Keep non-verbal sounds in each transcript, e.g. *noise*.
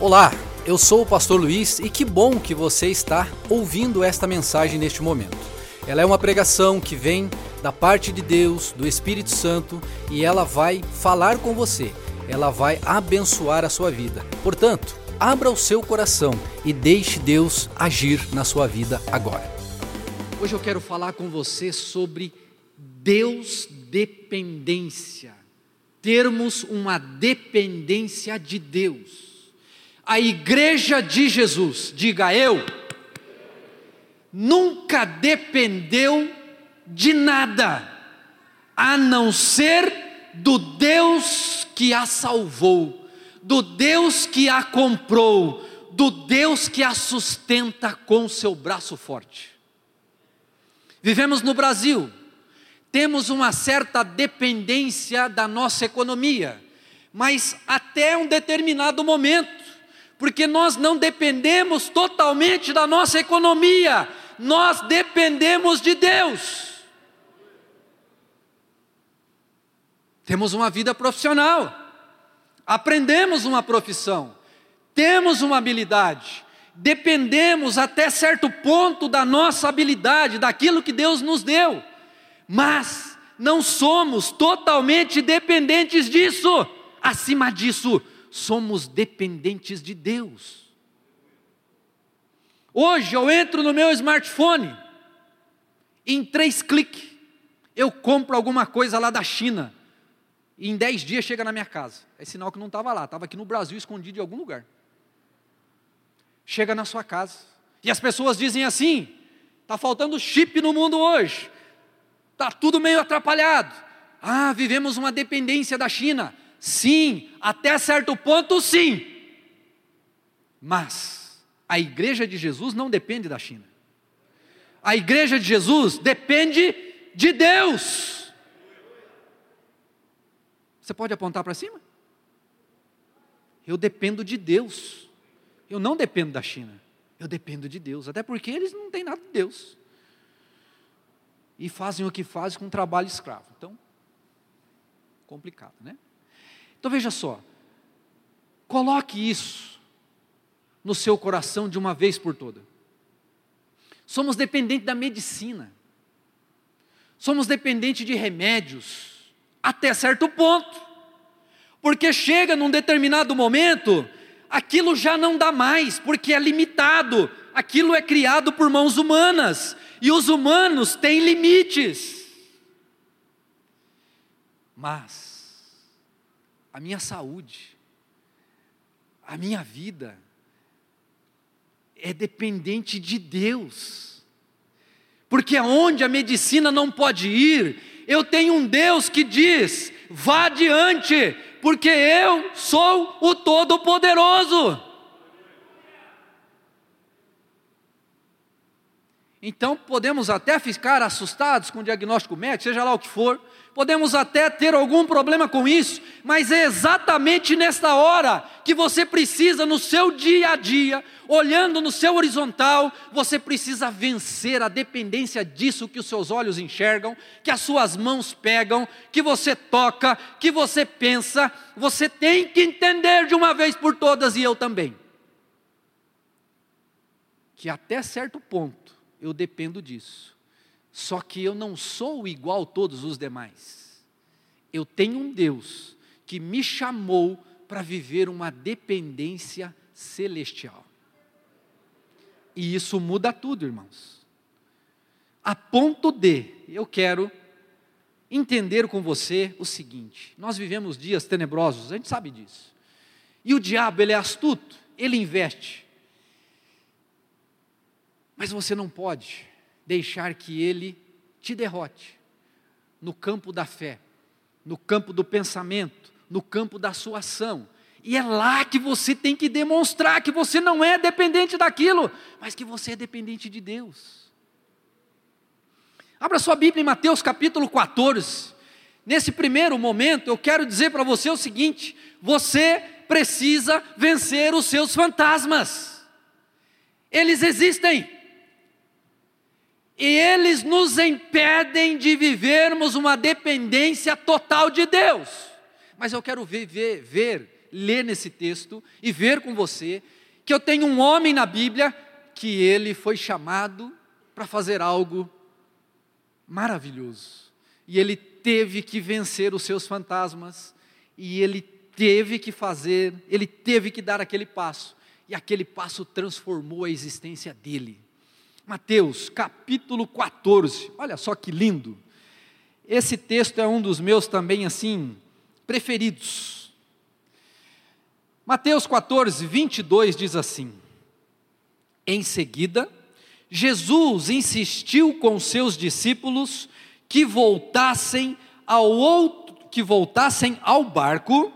Olá, eu sou o pastor Luiz e que bom que você está ouvindo esta mensagem neste momento. Ela é uma pregação que vem da parte de Deus, do Espírito Santo, e ela vai falar com você. Ela vai abençoar a sua vida. Portanto, abra o seu coração e deixe Deus agir na sua vida agora. Hoje eu quero falar com você sobre Deus dependência. Termos uma dependência de Deus a igreja de Jesus, diga eu, nunca dependeu de nada, a não ser do Deus que a salvou, do Deus que a comprou, do Deus que a sustenta com seu braço forte. Vivemos no Brasil, temos uma certa dependência da nossa economia, mas até um determinado momento, porque nós não dependemos totalmente da nossa economia, nós dependemos de Deus. Temos uma vida profissional, aprendemos uma profissão, temos uma habilidade, dependemos até certo ponto da nossa habilidade, daquilo que Deus nos deu, mas não somos totalmente dependentes disso. Acima disso, somos dependentes de Deus. Hoje eu entro no meu smartphone, em três cliques, eu compro alguma coisa lá da China, e em dez dias chega na minha casa. É sinal que não estava lá, estava aqui no Brasil, escondido em algum lugar. Chega na sua casa. E as pessoas dizem assim: está faltando chip no mundo hoje, está tudo meio atrapalhado. Ah, vivemos uma dependência da China. Sim, até certo ponto, sim. Mas a igreja de Jesus não depende da China. A igreja de Jesus depende de Deus. Você pode apontar para cima? Eu dependo de Deus. Eu não dependo da China. Eu dependo de Deus. Até porque eles não têm nada de Deus. E fazem o que fazem com trabalho escravo. Então, complicado, né? Então veja só, coloque isso no seu coração de uma vez por toda. Somos dependentes da medicina, somos dependentes de remédios, até certo ponto, porque chega num determinado momento, aquilo já não dá mais, porque é limitado, aquilo é criado por mãos humanas, e os humanos têm limites. Mas, a minha saúde, a minha vida é dependente de Deus. Porque aonde a medicina não pode ir, eu tenho um Deus que diz: vá adiante, porque eu sou o Todo-Poderoso. Então podemos até ficar assustados com o diagnóstico médico, seja lá o que for, podemos até ter algum problema com isso, mas é exatamente nesta hora que você precisa, no seu dia a dia, olhando no seu horizontal, você precisa vencer a dependência disso que os seus olhos enxergam, que as suas mãos pegam, que você toca, que você pensa, você tem que entender de uma vez por todas, e eu também, que até certo ponto eu dependo disso. Só que eu não sou igual a todos os demais. Eu tenho um Deus que me chamou para viver uma dependência celestial. E isso muda tudo, irmãos. A ponto de, eu quero entender com você o seguinte: nós vivemos dias tenebrosos, a gente sabe disso. E o diabo, ele é astuto, ele investe mas você não pode deixar que ele te derrote no campo da fé, no campo do pensamento, no campo da sua ação. E é lá que você tem que demonstrar que você não é dependente daquilo, mas que você é dependente de Deus. Abra sua Bíblia em Mateus capítulo 14. Nesse primeiro momento, eu quero dizer para você o seguinte: você precisa vencer os seus fantasmas. Eles existem e eles nos impedem de vivermos uma dependência total de Deus. Mas eu quero ver, ver, ver ler nesse texto e ver com você que eu tenho um homem na Bíblia que ele foi chamado para fazer algo maravilhoso. E ele teve que vencer os seus fantasmas, e ele teve que fazer, ele teve que dar aquele passo, e aquele passo transformou a existência dele. Mateus capítulo 14, olha só que lindo. Esse texto é um dos meus também, assim, preferidos. Mateus 14, 22 diz assim: Em seguida, Jesus insistiu com seus discípulos que voltassem ao outro, que voltassem ao barco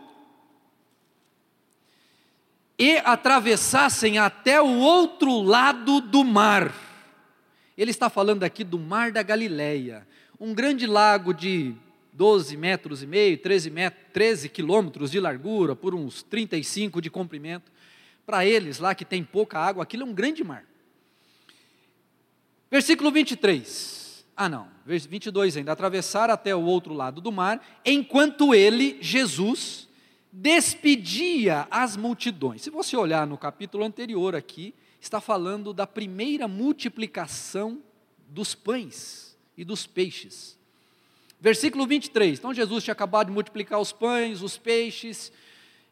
e atravessassem até o outro lado do mar. Ele está falando aqui do Mar da Galileia, um grande lago de 12 metros e meio, 13, metros, 13 quilômetros de largura, por uns 35 de comprimento. Para eles lá que tem pouca água, aquilo é um grande mar. Versículo 23. Ah, não, 22 ainda. Atravessar até o outro lado do mar, enquanto ele, Jesus, despedia as multidões. Se você olhar no capítulo anterior aqui, está falando da primeira multiplicação dos pães e dos peixes. Versículo 23. Então Jesus tinha acabado de multiplicar os pães, os peixes,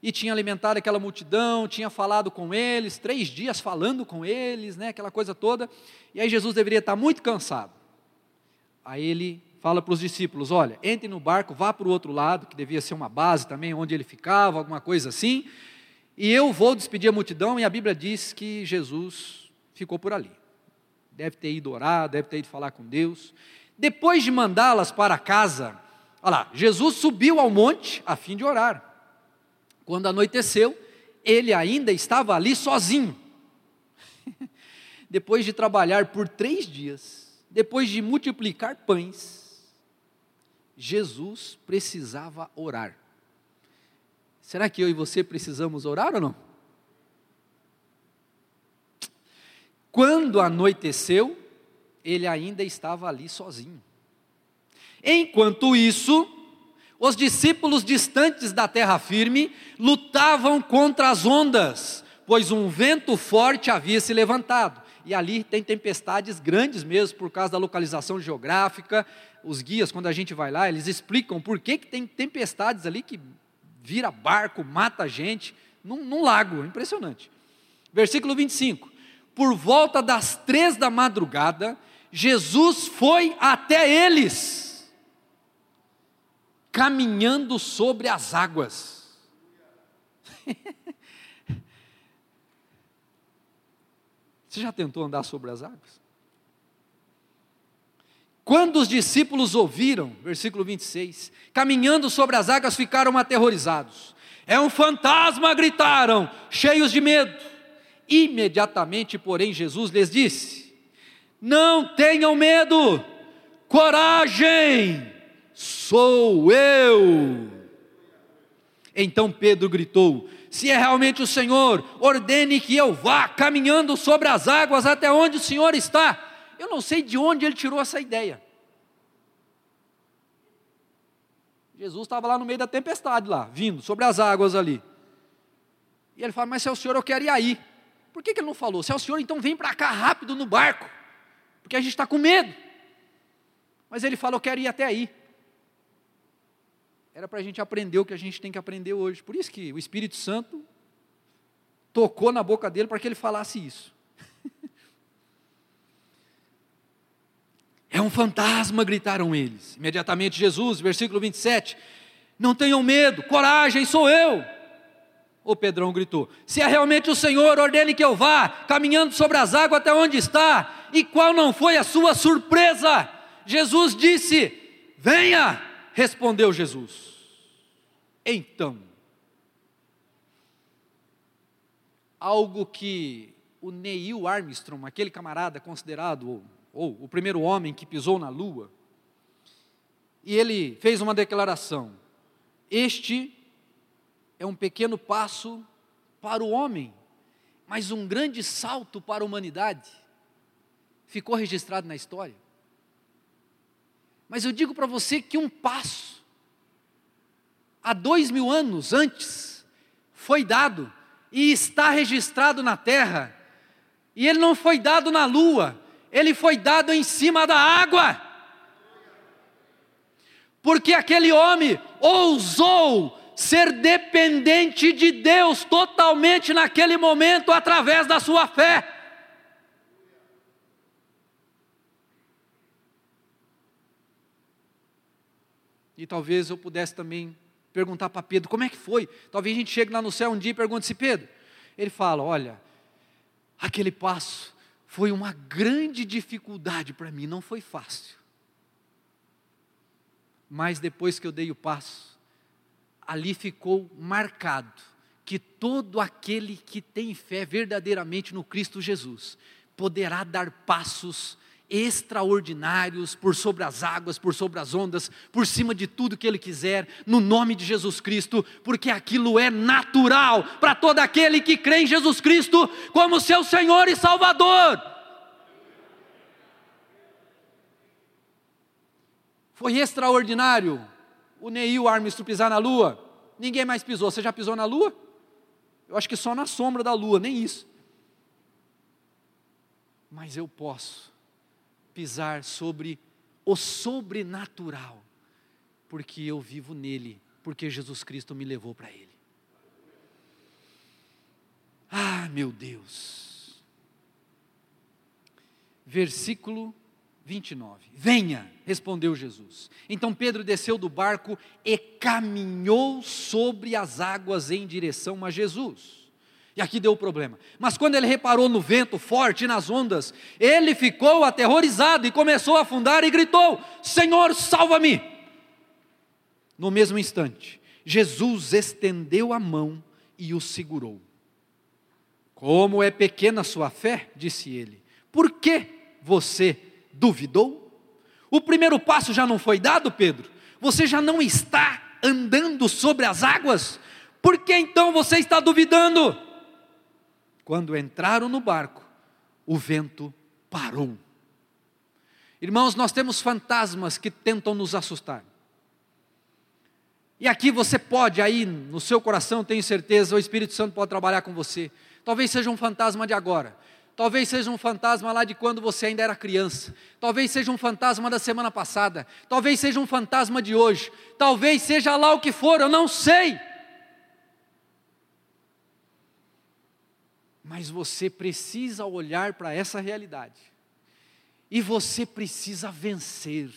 e tinha alimentado aquela multidão, tinha falado com eles, três dias falando com eles, né, aquela coisa toda, e aí Jesus deveria estar muito cansado. Aí ele fala para os discípulos: olha, entre no barco, vá para o outro lado, que devia ser uma base também, onde ele ficava, alguma coisa assim, e eu vou despedir a multidão, e a Bíblia diz que Jesus ficou por ali. Deve ter ido orar, deve ter ido falar com Deus. Depois de mandá-las para casa, olha lá, Jesus subiu ao monte a fim de orar. Quando anoiteceu, ele ainda estava ali sozinho. *laughs* depois de trabalhar por três dias, depois de multiplicar pães, Jesus precisava orar. Será que eu e você precisamos orar ou não? Quando anoiteceu, ele ainda estava ali sozinho. Enquanto isso, os discípulos distantes da terra firme lutavam contra as ondas, pois um vento forte havia se levantado. E ali tem tempestades grandes mesmo, por causa da localização geográfica. Os guias, quando a gente vai lá, eles explicam por que, que tem tempestades ali que vira barco, mata gente, num, num lago, impressionante. Versículo 25: Por volta das três da madrugada, Jesus foi até eles caminhando sobre as águas. *laughs* Você já tentou andar sobre as águas? Quando os discípulos ouviram, versículo 26, caminhando sobre as águas ficaram aterrorizados. É um fantasma, gritaram, cheios de medo. Imediatamente, porém, Jesus lhes disse: Não tenham medo, coragem, sou eu. Então Pedro gritou: Se é realmente o Senhor, ordene que eu vá caminhando sobre as águas até onde o Senhor está. Eu não sei de onde ele tirou essa ideia. Jesus estava lá no meio da tempestade, lá, vindo sobre as águas ali. E ele fala: Mas se é o Senhor, eu quero ir aí. Por que, que ele não falou? Se é o Senhor, então vem para cá rápido no barco, porque a gente está com medo. Mas ele fala: Eu quero ir até aí era para a gente aprender o que a gente tem que aprender hoje. Por isso que o Espírito Santo tocou na boca dele para que ele falasse isso. É um fantasma, gritaram eles. Imediatamente Jesus, versículo 27, não tenham medo, coragem, sou eu. O Pedrão gritou: Se é realmente o Senhor, ordene que eu vá, caminhando sobre as águas até onde está. E qual não foi a sua surpresa? Jesus disse: Venha, respondeu Jesus. Então, algo que o Neil Armstrong, aquele camarada considerado, ou, o primeiro homem que pisou na Lua, e ele fez uma declaração: Este é um pequeno passo para o homem, mas um grande salto para a humanidade. Ficou registrado na história. Mas eu digo para você que um passo há dois mil anos antes, foi dado e está registrado na terra. E ele não foi dado na lua, ele foi dado em cima da água. Porque aquele homem ousou ser dependente de Deus totalmente naquele momento através da sua fé. E talvez eu pudesse também perguntar para Pedro, como é que foi? Talvez a gente chegue lá no céu um dia e pergunte se Pedro. Ele fala: Olha, aquele passo foi uma grande dificuldade para mim, não foi fácil. Mas depois que eu dei o passo, ali ficou marcado que todo aquele que tem fé verdadeiramente no Cristo Jesus poderá dar passos extraordinários por sobre as águas, por sobre as ondas, por cima de tudo que Ele quiser, no nome de Jesus Cristo, porque aquilo é natural para todo aquele que crê em Jesus Cristo como seu Senhor e Salvador. Foi extraordinário o Neil Armstrong pisar na Lua, ninguém mais pisou. Você já pisou na Lua? Eu acho que só na sombra da Lua, nem isso. Mas eu posso pisar sobre o sobrenatural, porque eu vivo nele, porque Jesus Cristo me levou para ele. Ah, meu Deus. Versículo 29. Venha, respondeu Jesus. Então Pedro desceu do barco e caminhou sobre as águas em direção a Jesus. E aqui deu o problema. Mas quando ele reparou no vento forte e nas ondas, ele ficou aterrorizado e começou a afundar e gritou: Senhor, salva-me! No mesmo instante, Jesus estendeu a mão e o segurou. Como é pequena sua fé, disse ele, por que você duvidou? O primeiro passo já não foi dado, Pedro? Você já não está andando sobre as águas? Por que então você está duvidando? Quando entraram no barco, o vento parou. Irmãos, nós temos fantasmas que tentam nos assustar. E aqui você pode, aí no seu coração, tenho certeza, o Espírito Santo pode trabalhar com você. Talvez seja um fantasma de agora. Talvez seja um fantasma lá de quando você ainda era criança. Talvez seja um fantasma da semana passada. Talvez seja um fantasma de hoje. Talvez seja lá o que for, eu não sei. Mas você precisa olhar para essa realidade. E você precisa vencer.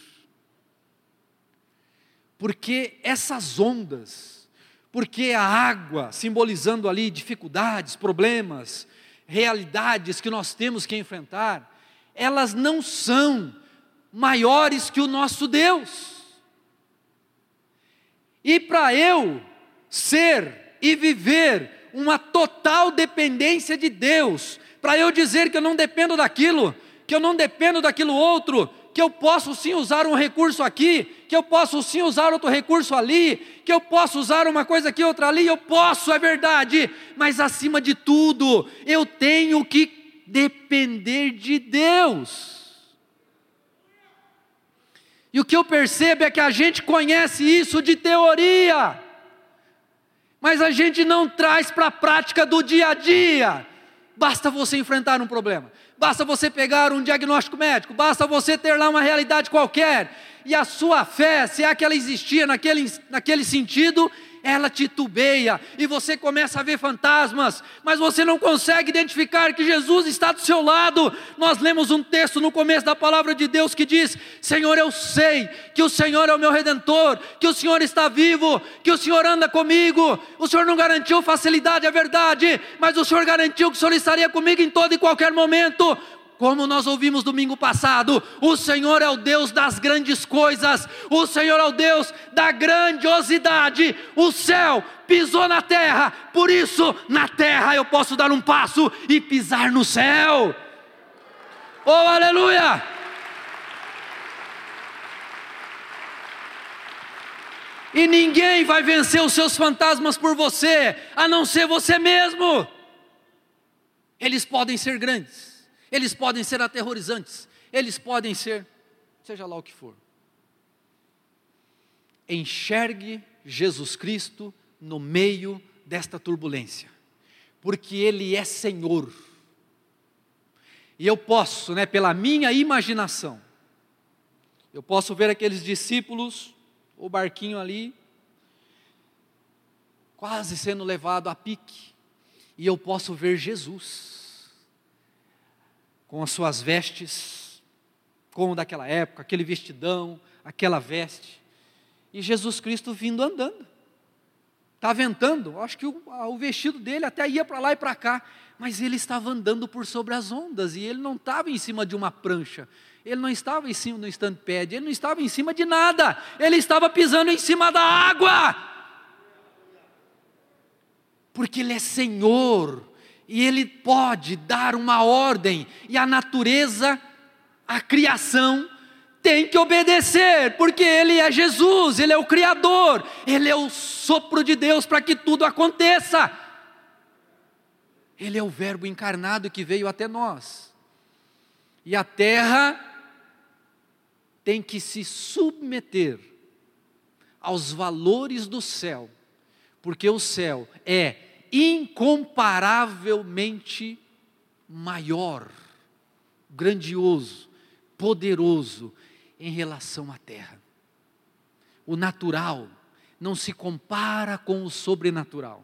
Porque essas ondas, porque a água, simbolizando ali dificuldades, problemas, realidades que nós temos que enfrentar, elas não são maiores que o nosso Deus. E para eu ser e viver uma total dependência de Deus, para eu dizer que eu não dependo daquilo, que eu não dependo daquilo outro, que eu posso sim usar um recurso aqui, que eu posso sim usar outro recurso ali, que eu posso usar uma coisa aqui, outra ali, eu posso, é verdade, mas acima de tudo, eu tenho que depender de Deus. E o que eu percebo é que a gente conhece isso de teoria, mas a gente não traz para a prática do dia a dia. Basta você enfrentar um problema, basta você pegar um diagnóstico médico, basta você ter lá uma realidade qualquer, e a sua fé, se é que ela existia naquele, naquele sentido, ela titubeia e você começa a ver fantasmas, mas você não consegue identificar que Jesus está do seu lado. Nós lemos um texto no começo da palavra de Deus que diz: Senhor, eu sei que o Senhor é o meu redentor, que o Senhor está vivo, que o Senhor anda comigo. O Senhor não garantiu facilidade, é verdade, mas o Senhor garantiu que o Senhor estaria comigo em todo e qualquer momento. Como nós ouvimos domingo passado, o Senhor é o Deus das grandes coisas, o Senhor é o Deus da grandiosidade. O céu pisou na terra, por isso na terra eu posso dar um passo e pisar no céu. Oh, aleluia! E ninguém vai vencer os seus fantasmas por você, a não ser você mesmo. Eles podem ser grandes eles podem ser aterrorizantes, eles podem ser, seja lá o que for. Enxergue Jesus Cristo no meio desta turbulência, porque Ele é Senhor. E eu posso, né, pela minha imaginação, eu posso ver aqueles discípulos, o barquinho ali, quase sendo levado a pique, e eu posso ver Jesus, com as suas vestes, como daquela época, aquele vestidão, aquela veste, e Jesus Cristo vindo andando. Está ventando, acho que o, o vestido dele até ia para lá e para cá, mas ele estava andando por sobre as ondas e ele não estava em cima de uma prancha, ele não estava em cima do stand-pad, ele não estava em cima de nada, ele estava pisando em cima da água, porque ele é Senhor e ele pode dar uma ordem, e a natureza, a criação, tem que obedecer, porque Ele é Jesus, Ele é o Criador, Ele é o sopro de Deus para que tudo aconteça. Ele é o Verbo encarnado que veio até nós. E a terra tem que se submeter aos valores do céu, porque o céu é incomparavelmente maior, grandioso, poderoso em relação à terra. O natural não se compara com o sobrenatural.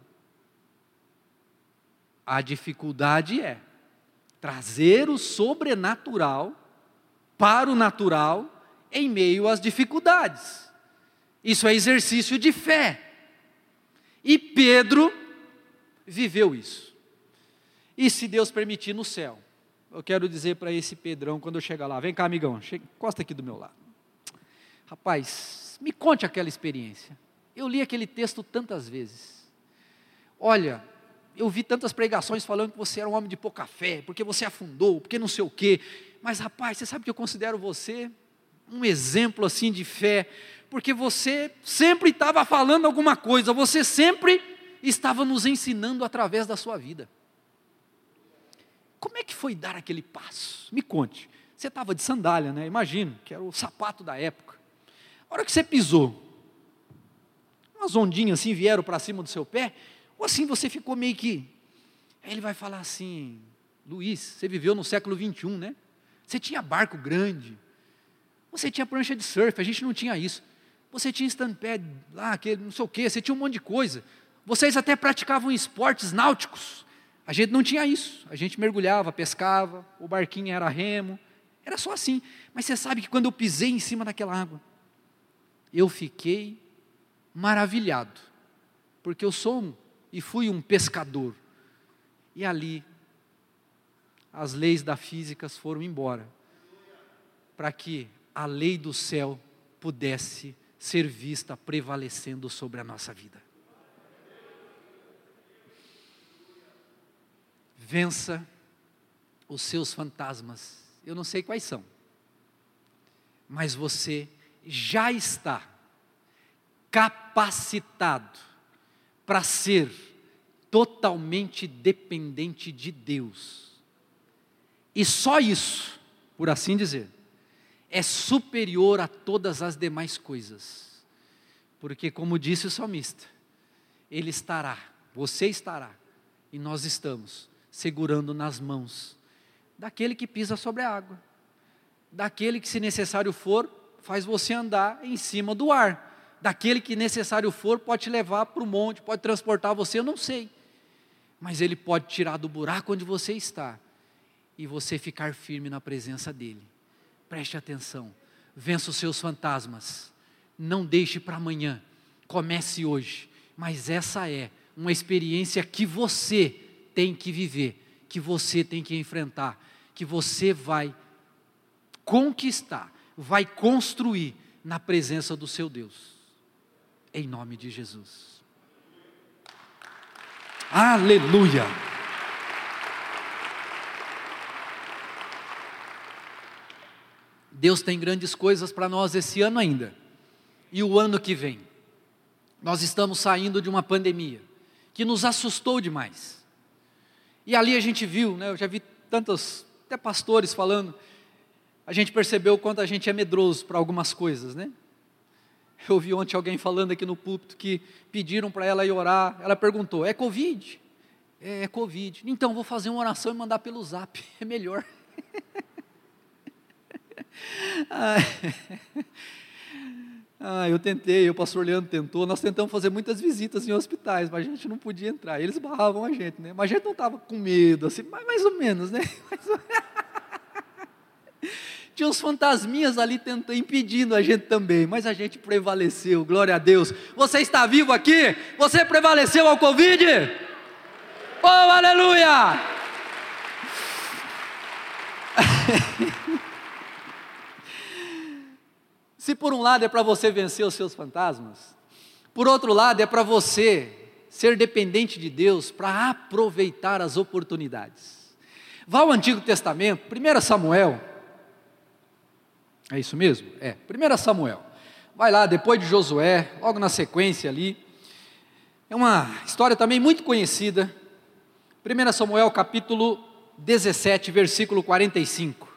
A dificuldade é trazer o sobrenatural para o natural em meio às dificuldades. Isso é exercício de fé. E Pedro viveu isso. E se Deus permitir no céu, eu quero dizer para esse Pedrão quando eu chegar lá: vem cá, amigão, chega, encosta aqui do meu lado. Rapaz, me conte aquela experiência. Eu li aquele texto tantas vezes. Olha, eu vi tantas pregações falando que você era um homem de pouca fé, porque você afundou, porque não sei o quê. Mas, rapaz, você sabe que eu considero você um exemplo assim de fé, porque você sempre estava falando alguma coisa, você sempre estava nos ensinando através da sua vida. Como é que foi dar aquele passo? Me conte. Você estava de sandália, né? Imagino, que era o sapato da época. A hora que você pisou, umas ondinhas assim vieram para cima do seu pé, ou assim você ficou meio que. Aí ele vai falar assim: Luiz, você viveu no século 21, né? Você tinha barco grande, você tinha prancha de surf, a gente não tinha isso. Você tinha stand-pad lá, aquele, não sei o quê, você tinha um monte de coisa. Vocês até praticavam esportes náuticos. A gente não tinha isso. A gente mergulhava, pescava, o barquinho era remo. Era só assim. Mas você sabe que quando eu pisei em cima daquela água, eu fiquei maravilhado. Porque eu sou um, e fui um pescador. E ali, as leis da física foram embora. Para que a lei do céu pudesse ser vista prevalecendo sobre a nossa vida. Vença os seus fantasmas. Eu não sei quais são, mas você já está capacitado para ser totalmente dependente de Deus. E só isso, por assim dizer, é superior a todas as demais coisas. Porque, como disse o salmista, ele estará, você estará, e nós estamos segurando nas mãos. Daquele que pisa sobre a água, daquele que, se necessário for, faz você andar em cima do ar, daquele que necessário for, pode te levar para o monte, pode transportar você, eu não sei, mas ele pode tirar do buraco onde você está e você ficar firme na presença dele. Preste atenção, vença os seus fantasmas, não deixe para amanhã, comece hoje, mas essa é uma experiência que você tem que viver, que você tem que enfrentar, que você vai conquistar, vai construir na presença do seu Deus. Em nome de Jesus. Aleluia! Deus tem grandes coisas para nós esse ano ainda. E o ano que vem. Nós estamos saindo de uma pandemia que nos assustou demais. E ali a gente viu, né, eu já vi tantos, até pastores falando, a gente percebeu o quanto a gente é medroso para algumas coisas, né? Eu ouvi ontem alguém falando aqui no púlpito que pediram para ela ir orar. Ela perguntou: é Covid? É, é Covid. Então, vou fazer uma oração e mandar pelo zap. *laughs* É melhor. *laughs* Ah, eu tentei, o pastor Leandro tentou, nós tentamos fazer muitas visitas em hospitais, mas a gente não podia entrar, eles barravam a gente, né? Mas a gente não estava com medo, assim, mais, mais ou menos, né? *laughs* Tinha uns fantasminhas ali tentando, impedindo a gente também, mas a gente prevaleceu, glória a Deus. Você está vivo aqui? Você prevaleceu ao Covid? Oh, aleluia! *laughs* Se por um lado é para você vencer os seus fantasmas, por outro lado é para você ser dependente de Deus para aproveitar as oportunidades. Vá ao Antigo Testamento, 1 Samuel. É isso mesmo? É, 1 Samuel. Vai lá, depois de Josué, logo na sequência ali. É uma história também muito conhecida. 1 Samuel capítulo 17, versículo 45.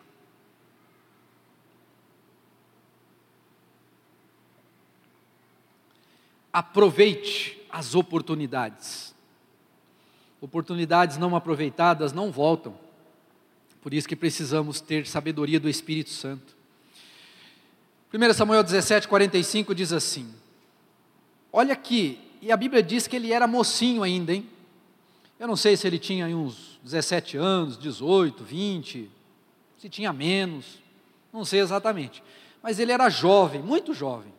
Aproveite as oportunidades. Oportunidades não aproveitadas não voltam. Por isso que precisamos ter sabedoria do Espírito Santo. 1 Samuel 17, 45 diz assim: Olha aqui, e a Bíblia diz que ele era mocinho ainda, hein? Eu não sei se ele tinha uns 17 anos, 18, 20, se tinha menos, não sei exatamente. Mas ele era jovem, muito jovem.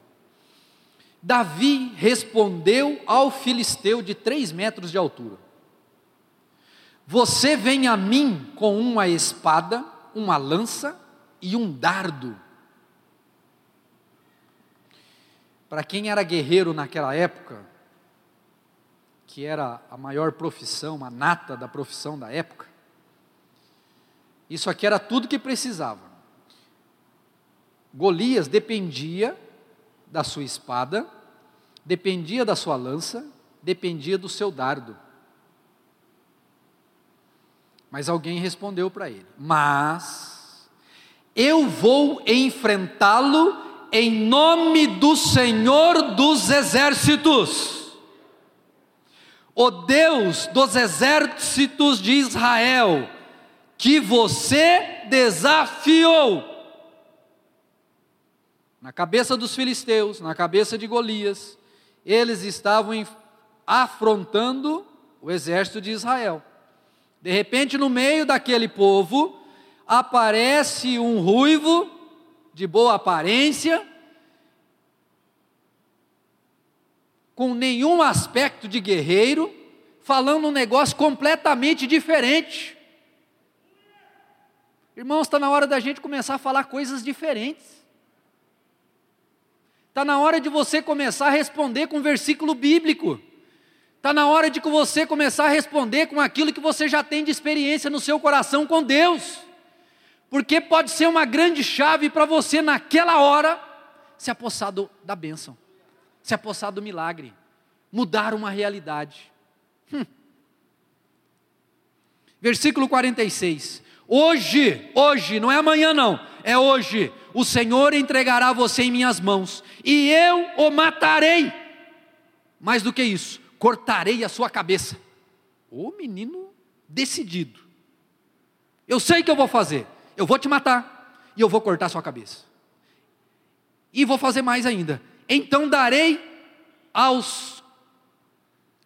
Davi respondeu ao filisteu de três metros de altura: Você vem a mim com uma espada, uma lança e um dardo. Para quem era guerreiro naquela época, que era a maior profissão, a nata da profissão da época, isso aqui era tudo que precisava. Golias dependia da sua espada, dependia da sua lança, dependia do seu dardo. Mas alguém respondeu para ele: Mas eu vou enfrentá-lo em nome do Senhor dos exércitos, o Deus dos exércitos de Israel, que você desafiou na cabeça dos filisteus, na cabeça de Golias, eles estavam afrontando o exército de Israel. De repente, no meio daquele povo, aparece um ruivo de boa aparência, com nenhum aspecto de guerreiro, falando um negócio completamente diferente. Irmãos, está na hora da gente começar a falar coisas diferentes. Está na hora de você começar a responder com versículo bíblico. Está na hora de você começar a responder com aquilo que você já tem de experiência no seu coração com Deus. Porque pode ser uma grande chave para você, naquela hora, se apossar do, da bênção, se apossar do milagre, mudar uma realidade. Hum. Versículo 46. Hoje, hoje, não é amanhã não, é hoje. O Senhor entregará você em minhas mãos, e eu o matarei. Mais do que isso, cortarei a sua cabeça. O menino decidido. Eu sei o que eu vou fazer. Eu vou te matar e eu vou cortar a sua cabeça. E vou fazer mais ainda. Então darei aos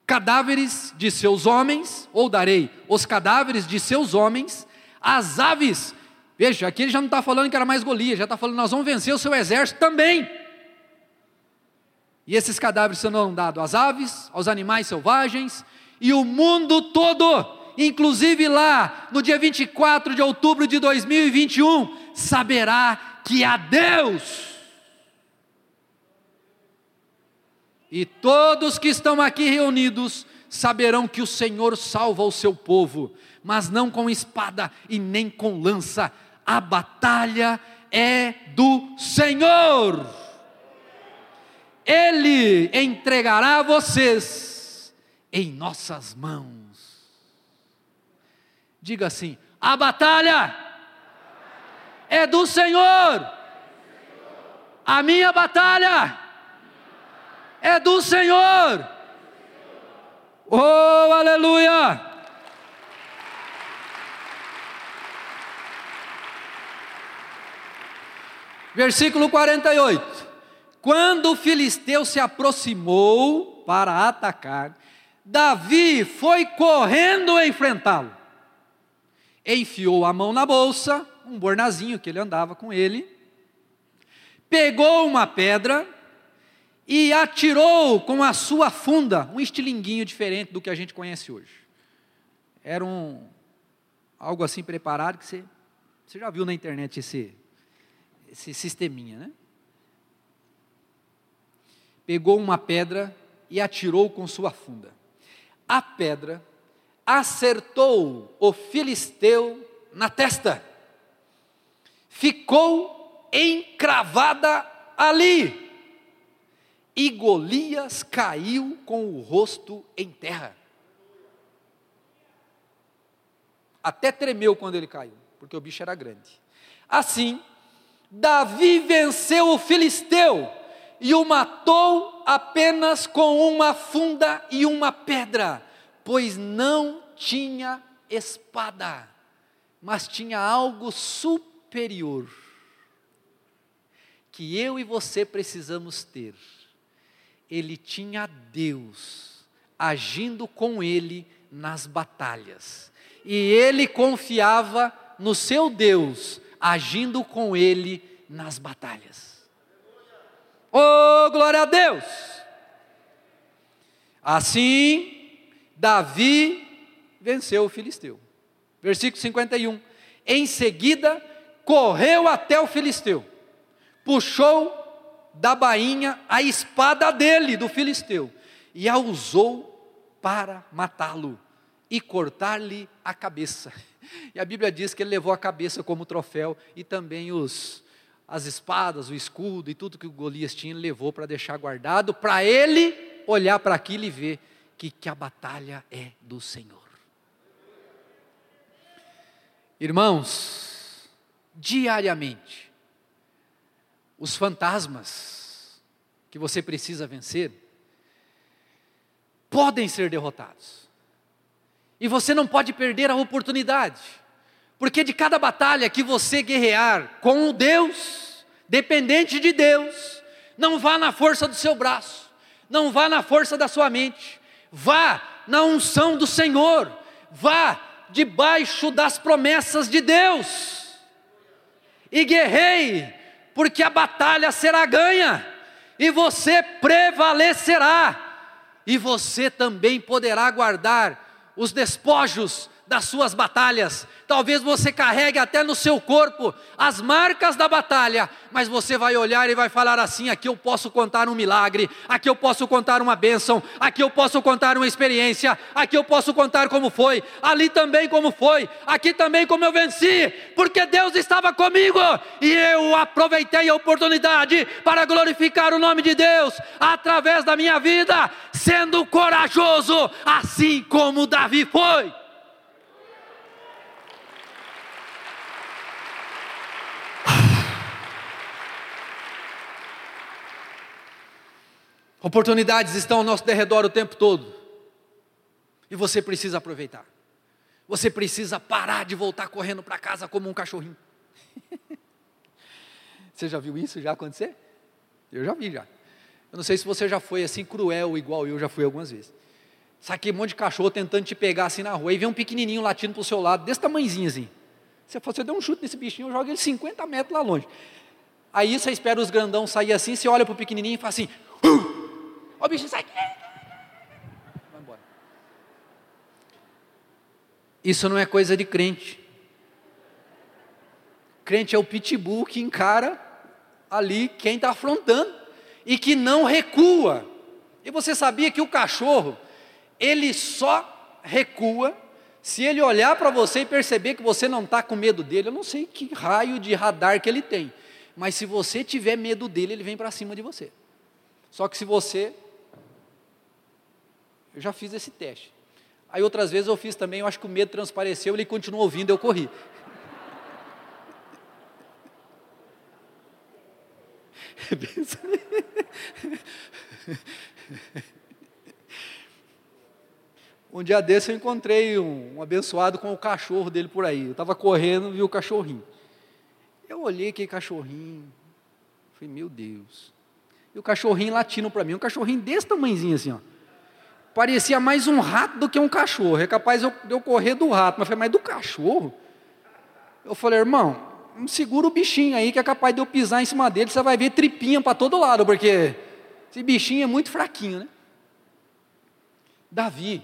cadáveres de seus homens, ou darei os cadáveres de seus homens, as aves Veja, aqui ele já não está falando que era mais Golias, já está falando, nós vamos vencer o seu exército também. E esses cadáveres serão dados às aves, aos animais selvagens, e o mundo todo, inclusive lá no dia 24 de outubro de 2021, saberá que há Deus. E todos que estão aqui reunidos saberão que o Senhor salva o seu povo, mas não com espada e nem com lança, a batalha é do Senhor. Ele entregará vocês em nossas mãos. Diga assim: a batalha é do Senhor. A minha batalha é do Senhor. Oh, aleluia! Versículo 48. Quando o filisteu se aproximou para atacar, Davi foi correndo enfrentá-lo. Enfiou a mão na bolsa, um bornazinho que ele andava com ele, pegou uma pedra e atirou com a sua funda, um estilinguinho diferente do que a gente conhece hoje. Era um algo assim preparado que você, você já viu na internet esse, esse sisteminha, né? Pegou uma pedra e atirou com sua funda. A pedra acertou o filisteu na testa. Ficou encravada ali e Golias caiu com o rosto em terra. Até tremeu quando ele caiu, porque o bicho era grande. Assim, Davi venceu o filisteu e o matou apenas com uma funda e uma pedra, pois não tinha espada, mas tinha algo superior que eu e você precisamos ter ele tinha Deus agindo com ele nas batalhas. E ele confiava no seu Deus agindo com ele nas batalhas. Oh, glória a Deus! Assim, Davi venceu o filisteu. Versículo 51. Em seguida, correu até o filisteu, puxou da bainha a espada dele, do filisteu, e a usou para matá-lo e cortar-lhe a cabeça. E a Bíblia diz que ele levou a cabeça como troféu e também os as espadas, o escudo e tudo que o Golias tinha, levou para deixar guardado, para ele olhar para aquilo e ver que, que a batalha é do Senhor. Irmãos, diariamente, os fantasmas que você precisa vencer podem ser derrotados. E você não pode perder a oportunidade, porque de cada batalha que você guerrear com o Deus, dependente de Deus, não vá na força do seu braço, não vá na força da sua mente, vá na unção do Senhor, vá debaixo das promessas de Deus, e guerreie porque a batalha será ganha, e você prevalecerá, e você também poderá guardar os despojos das suas batalhas. Talvez você carregue até no seu corpo as marcas da batalha, mas você vai olhar e vai falar assim: aqui eu posso contar um milagre, aqui eu posso contar uma bênção, aqui eu posso contar uma experiência, aqui eu posso contar como foi, ali também como foi, aqui também como eu venci, porque Deus estava comigo e eu aproveitei a oportunidade para glorificar o nome de Deus através da minha vida, sendo corajoso, assim como Davi foi. Oportunidades estão ao nosso derredor o tempo todo. E você precisa aproveitar. Você precisa parar de voltar correndo para casa como um cachorrinho. *laughs* você já viu isso já acontecer? Eu já vi já. Eu não sei se você já foi assim cruel igual eu já fui algumas vezes. Sabe um monte de cachorro tentando te pegar assim na rua e vem um pequenininho latindo para o seu lado, desse tamanhozinho assim. Você, você deu um chute nesse bichinho, joga ele 50 metros lá longe. Aí você espera os grandão sair assim, você olha para o pequenininho e fala assim, uh! Ó, o bicho sai. Vai embora. Isso não é coisa de crente. Crente é o pitbull que encara ali quem está afrontando e que não recua. E você sabia que o cachorro, ele só recua se ele olhar para você e perceber que você não está com medo dele. Eu não sei que raio de radar que ele tem, mas se você tiver medo dele, ele vem para cima de você. Só que se você eu já fiz esse teste. Aí outras vezes eu fiz também, eu acho que o medo transpareceu, ele continuou ouvindo, eu corri. *laughs* Um dia desse eu encontrei um, um abençoado com o cachorro dele por aí. Eu estava correndo e vi o cachorrinho. Eu olhei aquele cachorrinho. Falei, meu Deus. E o cachorrinho latino para mim, um cachorrinho desse tamanhozinho assim, ó. Parecia mais um rato do que um cachorro. É capaz de eu correr do rato. Mas falei, mas do cachorro? Eu falei, irmão, segura o bichinho aí que é capaz de eu pisar em cima dele, você vai ver tripinha para todo lado, porque esse bichinho é muito fraquinho, né? Davi,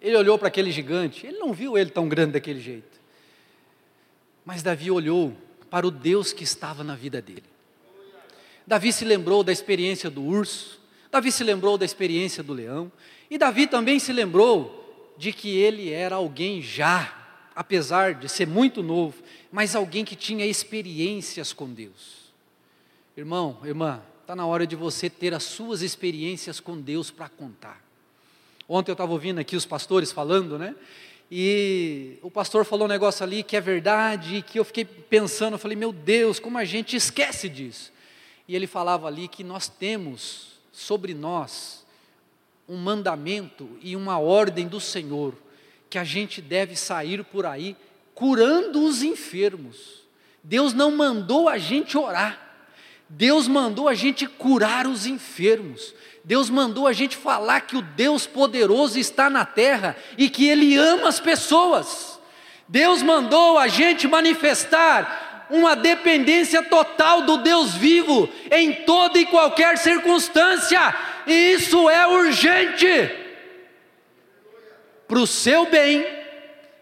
ele olhou para aquele gigante, ele não viu ele tão grande daquele jeito. Mas Davi olhou para o Deus que estava na vida dele. Davi se lembrou da experiência do urso, Davi se lembrou da experiência do leão, e Davi também se lembrou de que ele era alguém já, apesar de ser muito novo, mas alguém que tinha experiências com Deus. Irmão, irmã, está na hora de você ter as suas experiências com Deus para contar. Ontem eu estava ouvindo aqui os pastores falando, né? E o pastor falou um negócio ali que é verdade, que eu fiquei pensando, eu falei, meu Deus, como a gente esquece disso. E ele falava ali que nós temos sobre nós um mandamento e uma ordem do Senhor, que a gente deve sair por aí curando os enfermos. Deus não mandou a gente orar, Deus mandou a gente curar os enfermos. Deus mandou a gente falar que o Deus poderoso está na terra e que Ele ama as pessoas. Deus mandou a gente manifestar uma dependência total do Deus vivo em toda e qualquer circunstância, e isso é urgente para o seu bem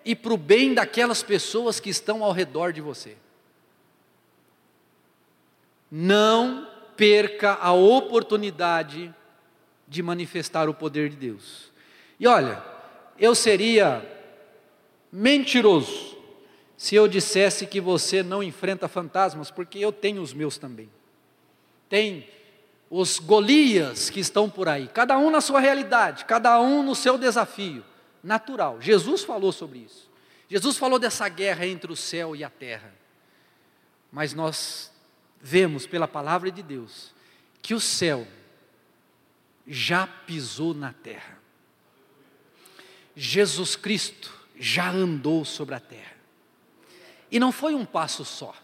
e para o bem daquelas pessoas que estão ao redor de você. Não perca a oportunidade de manifestar o poder de Deus. E olha, eu seria mentiroso se eu dissesse que você não enfrenta fantasmas, porque eu tenho os meus também. Tem os Golias que estão por aí, cada um na sua realidade, cada um no seu desafio natural. Jesus falou sobre isso. Jesus falou dessa guerra entre o céu e a terra. Mas nós vemos pela palavra de Deus que o céu já pisou na terra. Jesus Cristo já andou sobre a terra. E não foi um passo só,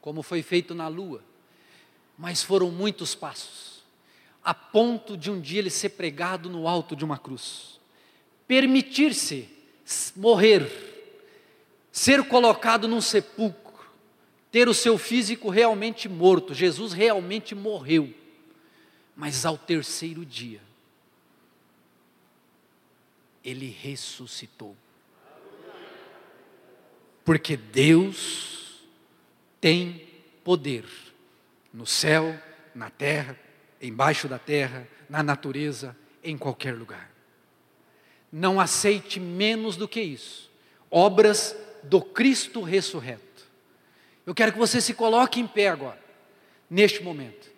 como foi feito na lua, mas foram muitos passos, a ponto de um dia ele ser pregado no alto de uma cruz, permitir-se morrer, ser colocado num sepulcro, ter o seu físico realmente morto. Jesus realmente morreu. Mas ao terceiro dia, ele ressuscitou. Porque Deus tem poder no céu, na terra, embaixo da terra, na natureza, em qualquer lugar. Não aceite menos do que isso. Obras do Cristo ressurreto. Eu quero que você se coloque em pé agora, neste momento.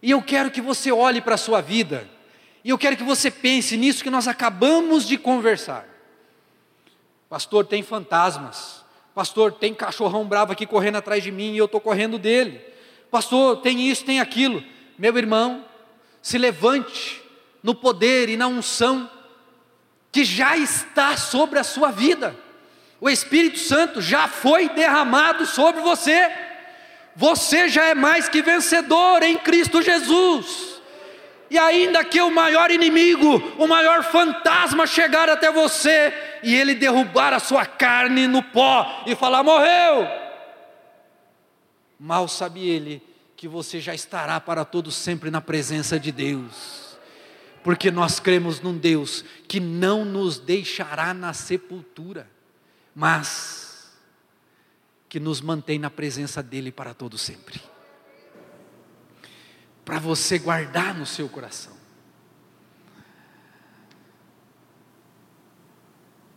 E eu quero que você olhe para a sua vida. E eu quero que você pense nisso que nós acabamos de conversar. Pastor, tem fantasmas. Pastor, tem cachorrão bravo aqui correndo atrás de mim e eu estou correndo dele. Pastor, tem isso, tem aquilo. Meu irmão, se levante no poder e na unção que já está sobre a sua vida. O Espírito Santo já foi derramado sobre você. Você já é mais que vencedor em Cristo Jesus. E ainda que o maior inimigo, o maior fantasma chegar até você e ele derrubar a sua carne no pó e falar: morreu. Mal sabe ele que você já estará para todo sempre na presença de Deus. Porque nós cremos num Deus que não nos deixará na sepultura mas que nos mantém na presença dEle para todo sempre. Para você guardar no seu coração.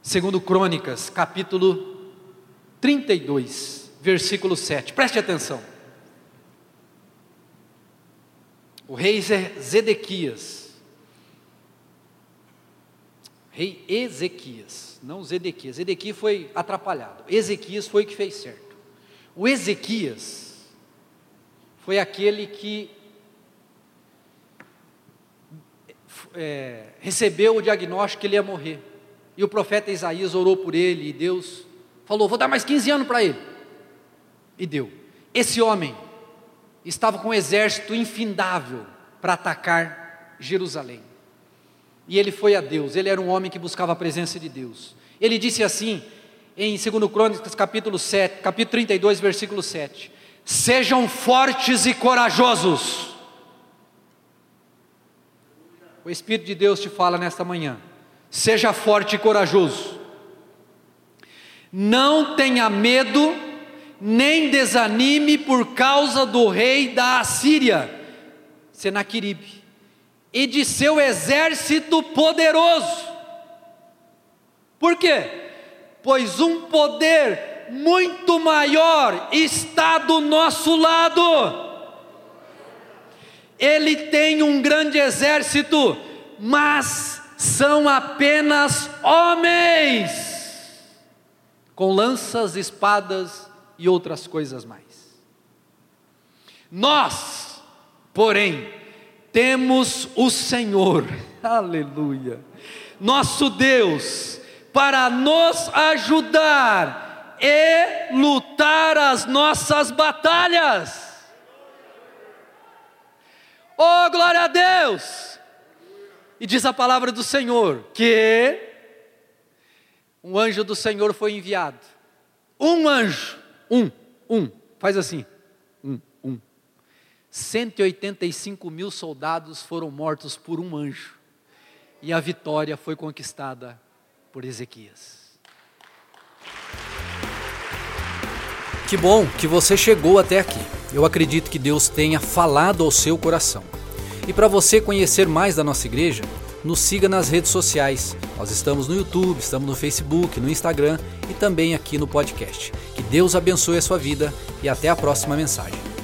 Segundo Crônicas, capítulo 32, versículo 7. Preste atenção. O rei Zedequias, rei Ezequias, não Zedequias. Zedequias foi atrapalhado. Ezequias foi o que fez certo. O Ezequias foi aquele que é, recebeu o diagnóstico que ele ia morrer. E o profeta Isaías orou por ele e Deus falou: Vou dar mais 15 anos para ele. E deu. Esse homem estava com um exército infindável para atacar Jerusalém. E ele foi a Deus, ele era um homem que buscava a presença de Deus. Ele disse assim, em 2 Crônicas, capítulo 7, capítulo 32, versículo 7: Sejam fortes e corajosos. O Espírito de Deus te fala nesta manhã. Seja forte e corajoso. Não tenha medo, nem desanime por causa do rei da Assíria, Senaqueribe, e de seu exército poderoso. Por quê? Pois um poder muito maior está do nosso lado. Ele tem um grande exército, mas são apenas homens, com lanças, espadas e outras coisas mais. Nós, porém, temos o Senhor, *laughs* aleluia, nosso Deus, para nos ajudar e lutar as nossas batalhas. Oh, glória a Deus! E diz a palavra do Senhor que um anjo do Senhor foi enviado. Um anjo, um, um, faz assim, um, um. 185 mil soldados foram mortos por um anjo. E a vitória foi conquistada por Ezequias. Que bom que você chegou até aqui. Eu acredito que Deus tenha falado ao seu coração. E para você conhecer mais da nossa igreja, nos siga nas redes sociais. Nós estamos no YouTube, estamos no Facebook, no Instagram e também aqui no podcast. Que Deus abençoe a sua vida e até a próxima mensagem.